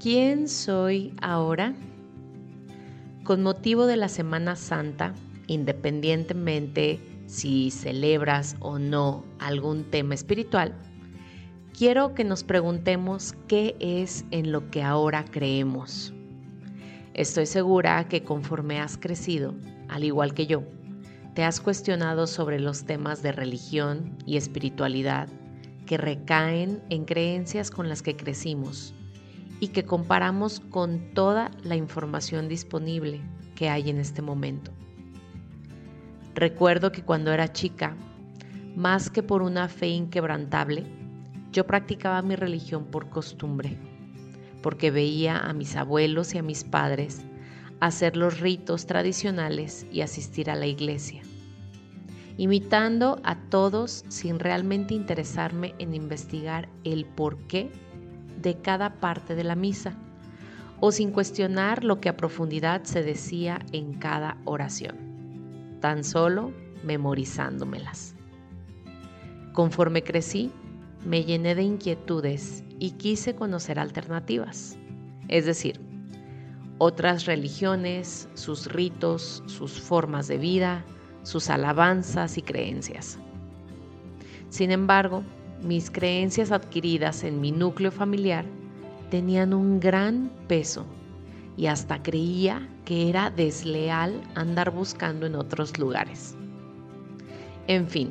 ¿Quién soy ahora? Con motivo de la Semana Santa, independientemente si celebras o no algún tema espiritual, quiero que nos preguntemos qué es en lo que ahora creemos. Estoy segura que conforme has crecido, al igual que yo, te has cuestionado sobre los temas de religión y espiritualidad que recaen en creencias con las que crecimos y que comparamos con toda la información disponible que hay en este momento. Recuerdo que cuando era chica, más que por una fe inquebrantable, yo practicaba mi religión por costumbre, porque veía a mis abuelos y a mis padres hacer los ritos tradicionales y asistir a la iglesia, imitando a todos sin realmente interesarme en investigar el porqué de cada parte de la misa o sin cuestionar lo que a profundidad se decía en cada oración, tan solo memorizándomelas. Conforme crecí, me llené de inquietudes y quise conocer alternativas, es decir, otras religiones, sus ritos, sus formas de vida, sus alabanzas y creencias. Sin embargo, mis creencias adquiridas en mi núcleo familiar tenían un gran peso y hasta creía que era desleal andar buscando en otros lugares. En fin,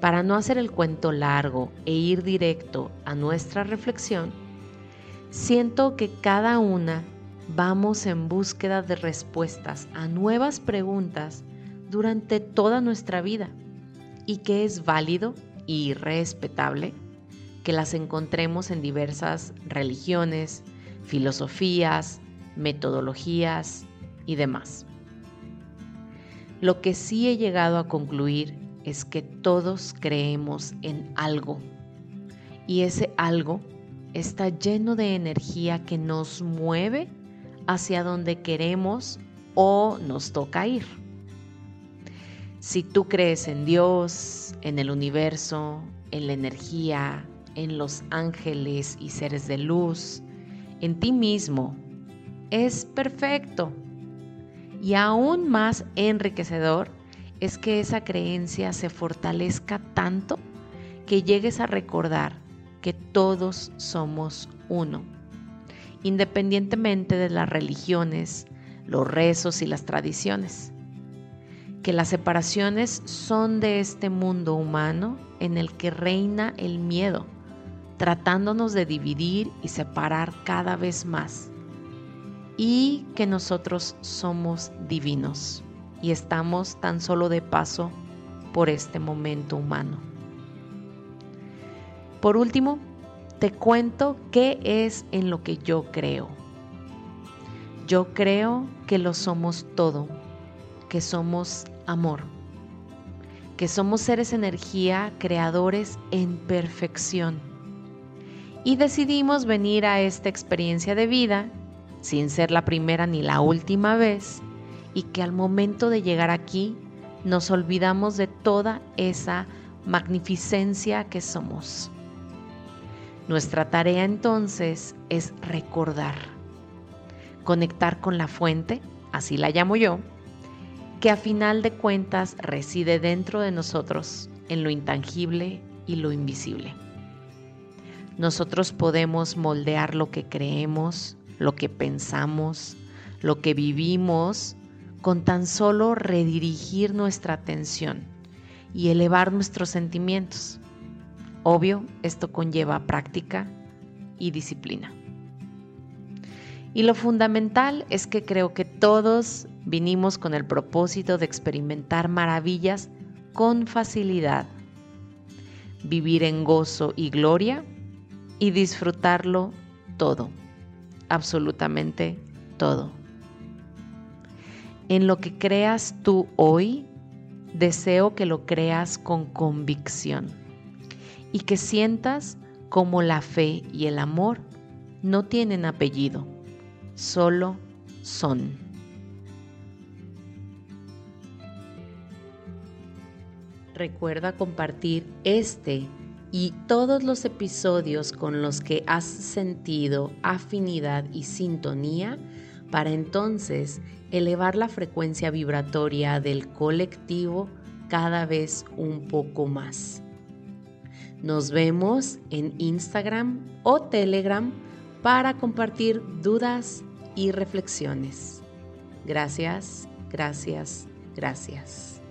para no hacer el cuento largo e ir directo a nuestra reflexión, siento que cada una vamos en búsqueda de respuestas a nuevas preguntas durante toda nuestra vida y que es válido y respetable que las encontremos en diversas religiones, filosofías, metodologías y demás. Lo que sí he llegado a concluir es que todos creemos en algo y ese algo está lleno de energía que nos mueve hacia donde queremos o nos toca ir. Si tú crees en Dios, en el universo, en la energía, en los ángeles y seres de luz, en ti mismo, es perfecto. Y aún más enriquecedor es que esa creencia se fortalezca tanto que llegues a recordar que todos somos uno, independientemente de las religiones, los rezos y las tradiciones que las separaciones son de este mundo humano en el que reina el miedo, tratándonos de dividir y separar cada vez más, y que nosotros somos divinos y estamos tan solo de paso por este momento humano. Por último, te cuento qué es en lo que yo creo. Yo creo que lo somos todo, que somos amor, que somos seres energía creadores en perfección. Y decidimos venir a esta experiencia de vida sin ser la primera ni la última vez y que al momento de llegar aquí nos olvidamos de toda esa magnificencia que somos. Nuestra tarea entonces es recordar, conectar con la fuente, así la llamo yo, que a final de cuentas reside dentro de nosotros, en lo intangible y lo invisible. Nosotros podemos moldear lo que creemos, lo que pensamos, lo que vivimos, con tan solo redirigir nuestra atención y elevar nuestros sentimientos. Obvio, esto conlleva práctica y disciplina. Y lo fundamental es que creo que todos vinimos con el propósito de experimentar maravillas con facilidad, vivir en gozo y gloria y disfrutarlo todo, absolutamente todo. En lo que creas tú hoy, deseo que lo creas con convicción y que sientas como la fe y el amor no tienen apellido solo son. Recuerda compartir este y todos los episodios con los que has sentido afinidad y sintonía para entonces elevar la frecuencia vibratoria del colectivo cada vez un poco más. Nos vemos en Instagram o Telegram para compartir dudas y reflexiones. Gracias, gracias, gracias.